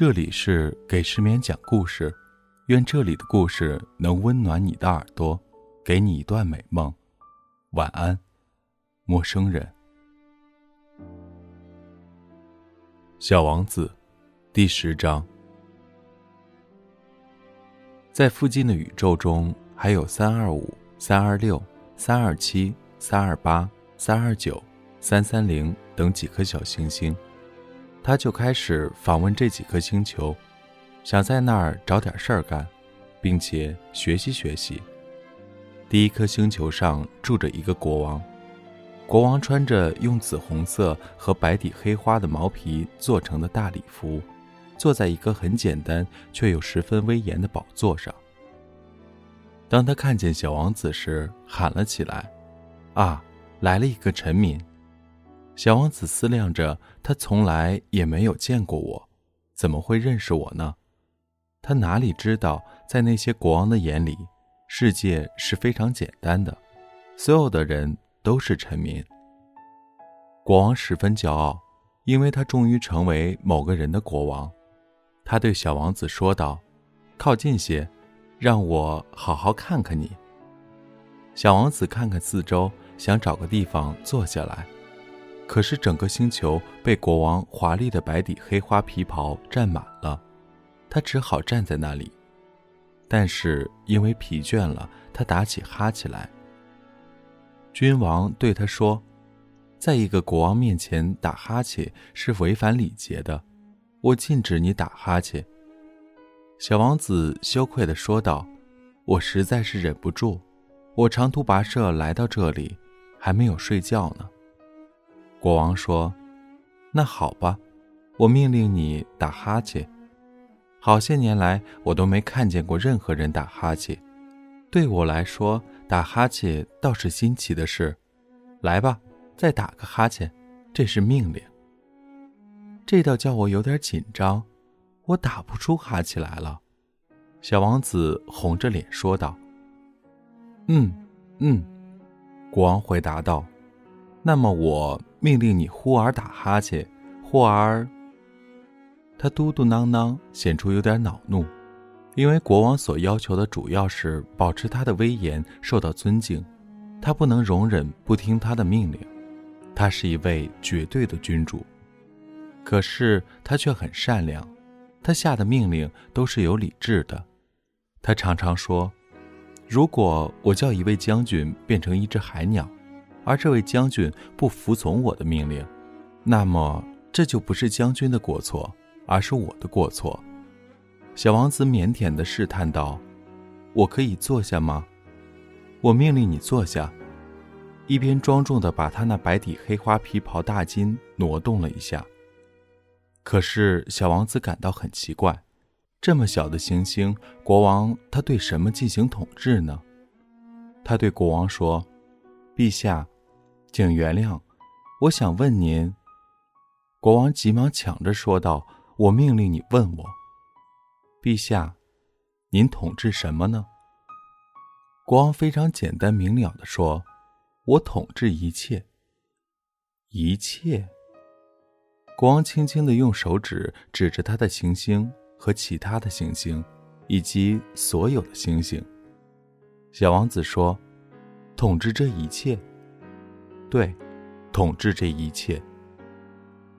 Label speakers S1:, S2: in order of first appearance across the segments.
S1: 这里是给失眠讲故事，愿这里的故事能温暖你的耳朵，给你一段美梦。晚安，陌生人。小王子，第十章。在附近的宇宙中，还有三二五、三二六、三二七、三二八、三二九、三三零等几颗小行星。他就开始访问这几颗星球，想在那儿找点事儿干，并且学习学习。第一颗星球上住着一个国王，国王穿着用紫红色和白底黑花的毛皮做成的大礼服，坐在一个很简单却又十分威严的宝座上。当他看见小王子时，喊了起来：“啊，来了一个臣民！”小王子思量着，他从来也没有见过我，怎么会认识我呢？他哪里知道，在那些国王的眼里，世界是非常简单的，所有的人都是臣民。国王十分骄傲，因为他终于成为某个人的国王。他对小王子说道：“靠近些，让我好好看看你。”小王子看看四周，想找个地方坐下来。可是整个星球被国王华丽的白底黑花皮袍占满了，他只好站在那里。但是因为疲倦了，他打起哈欠来。君王对他说：“在一个国王面前打哈欠是违反礼节的，我禁止你打哈欠。”小王子羞愧地说道：“我实在是忍不住，我长途跋涉来到这里，还没有睡觉呢。”国王说：“那好吧，我命令你打哈欠。好些年来，我都没看见过任何人打哈欠。对我来说，打哈欠倒是新奇的事。来吧，再打个哈欠，这是命令。这倒叫我有点紧张，我打不出哈欠来了。”小王子红着脸说道。“嗯，嗯。”国王回答道。那么我命令你忽而打哈欠，忽而……他嘟嘟囔囔，显出有点恼怒，因为国王所要求的主要是保持他的威严，受到尊敬，他不能容忍不听他的命令。他是一位绝对的君主，可是他却很善良，他下的命令都是有理智的。他常常说：“如果我叫一位将军变成一只海鸟。”而这位将军不服从我的命令，那么这就不是将军的过错，而是我的过错。小王子腼腆地试探道：“我可以坐下吗？”我命令你坐下，一边庄重地把他那白底黑花皮袍大襟挪动了一下。可是小王子感到很奇怪：这么小的行星，国王他对什么进行统治呢？他对国王说：“陛下。”请原谅，我想问您。国王急忙抢着说道：“我命令你问我，陛下，您统治什么呢？”国王非常简单明了的说：“我统治一切。”一切。国王轻轻的用手指指着他的行星和其他的行星，以及所有的星星。小王子说：“统治这一切。”对，统治这一切。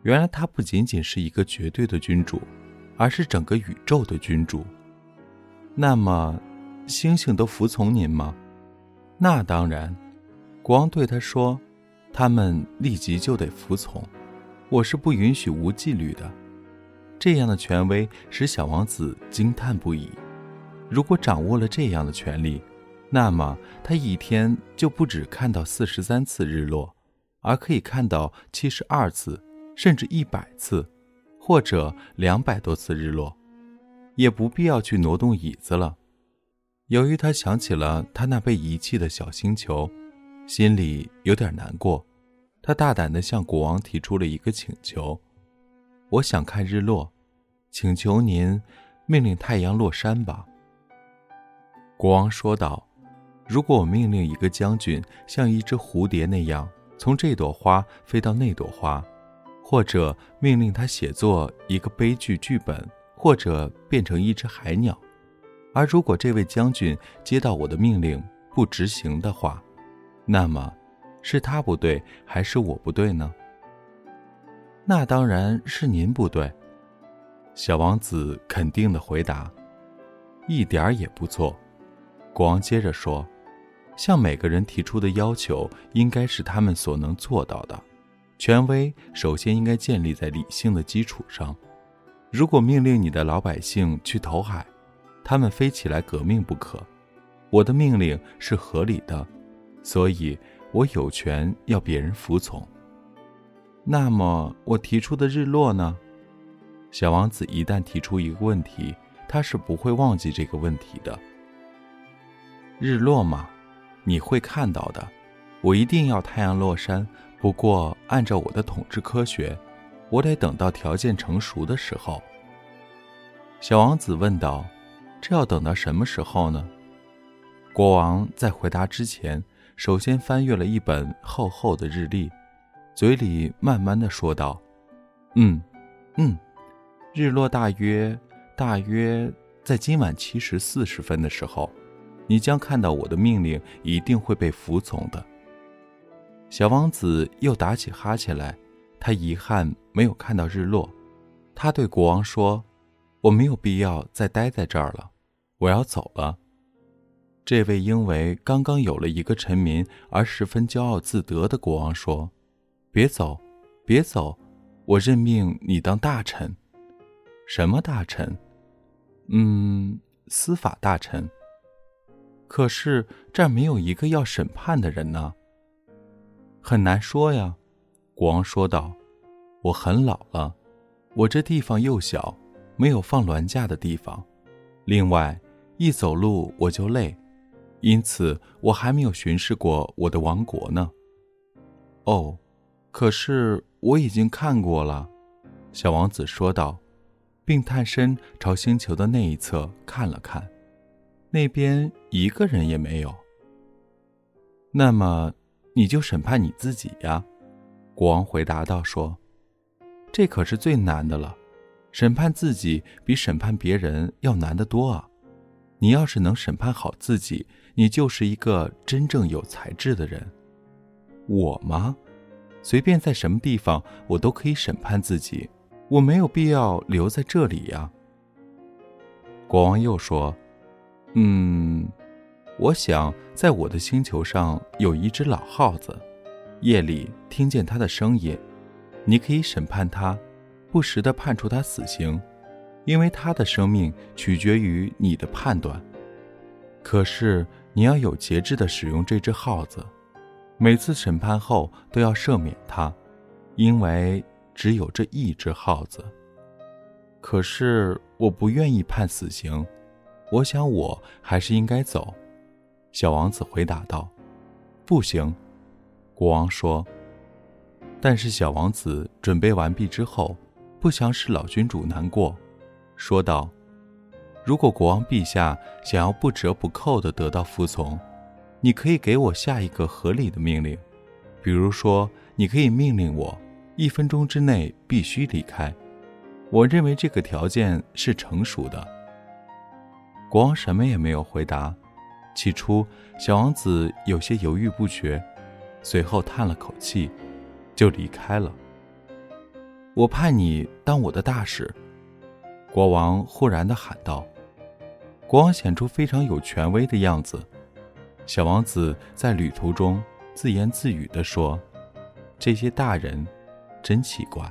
S1: 原来他不仅仅是一个绝对的君主，而是整个宇宙的君主。那么，星星都服从您吗？那当然。国王对他说：“他们立即就得服从。我是不允许无纪律的。”这样的权威使小王子惊叹不已。如果掌握了这样的权利，那么他一天就不止看到四十三次日落，而可以看到七十二次，甚至一百次，或者两百多次日落，也不必要去挪动椅子了。由于他想起了他那被遗弃的小星球，心里有点难过。他大胆地向国王提出了一个请求：“我想看日落，请求您命令太阳落山吧。”国王说道。如果我命令一个将军像一只蝴蝶那样从这朵花飞到那朵花，或者命令他写作一个悲剧剧本或者变成一只海鸟。而如果这位将军接到我的命令不执行的话，那么是他不对还是我不对呢？那当然是您不对。小王子肯定的回答：“一点儿也不错。”国王接着说：“向每个人提出的要求应该是他们所能做到的。权威首先应该建立在理性的基础上。如果命令你的老百姓去投海，他们非起来革命不可。我的命令是合理的，所以我有权要别人服从。那么我提出的日落呢？小王子一旦提出一个问题，他是不会忘记这个问题的。日落嘛，你会看到的。我一定要太阳落山。不过，按照我的统治科学，我得等到条件成熟的时候。小王子问道：“这要等到什么时候呢？”国王在回答之前，首先翻阅了一本厚厚的日历，嘴里慢慢的说道：“嗯，嗯，日落大约大约在今晚七时四十分的时候。”你将看到我的命令一定会被服从的。小王子又打起哈欠来，他遗憾没有看到日落。他对国王说：“我没有必要再待在这儿了，我要走了。”这位因为刚刚有了一个臣民而十分骄傲自得的国王说：“别走，别走，我任命你当大臣。什么大臣？嗯，司法大臣。”可是这儿没有一个要审判的人呢。很难说呀，国王说道：“我很老了，我这地方又小，没有放銮驾的地方。另外，一走路我就累，因此我还没有巡视过我的王国呢。”哦，可是我已经看过了，小王子说道，并探身朝星球的那一侧看了看。那边一个人也没有。那么，你就审判你自己呀，国王回答道：“说，这可是最难的了，审判自己比审判别人要难得多啊！你要是能审判好自己，你就是一个真正有才智的人。我吗？随便在什么地方，我都可以审判自己，我没有必要留在这里呀。”国王又说。嗯，我想在我的星球上有一只老耗子，夜里听见它的声音，你可以审判它，不时的判处它死刑，因为它的生命取决于你的判断。可是你要有节制的使用这只耗子，每次审判后都要赦免它，因为只有这一只耗子。可是我不愿意判死刑。我想，我还是应该走。”小王子回答道。“不行。”国王说。但是小王子准备完毕之后，不想使老君主难过，说道：“如果国王陛下想要不折不扣的得到服从，你可以给我下一个合理的命令，比如说，你可以命令我一分钟之内必须离开。我认为这个条件是成熟的。”国王什么也没有回答。起初，小王子有些犹豫不决，随后叹了口气，就离开了。我派你当我的大使，国王忽然的喊道。国王显出非常有权威的样子。小王子在旅途中自言自语地说：“这些大人，真奇怪。”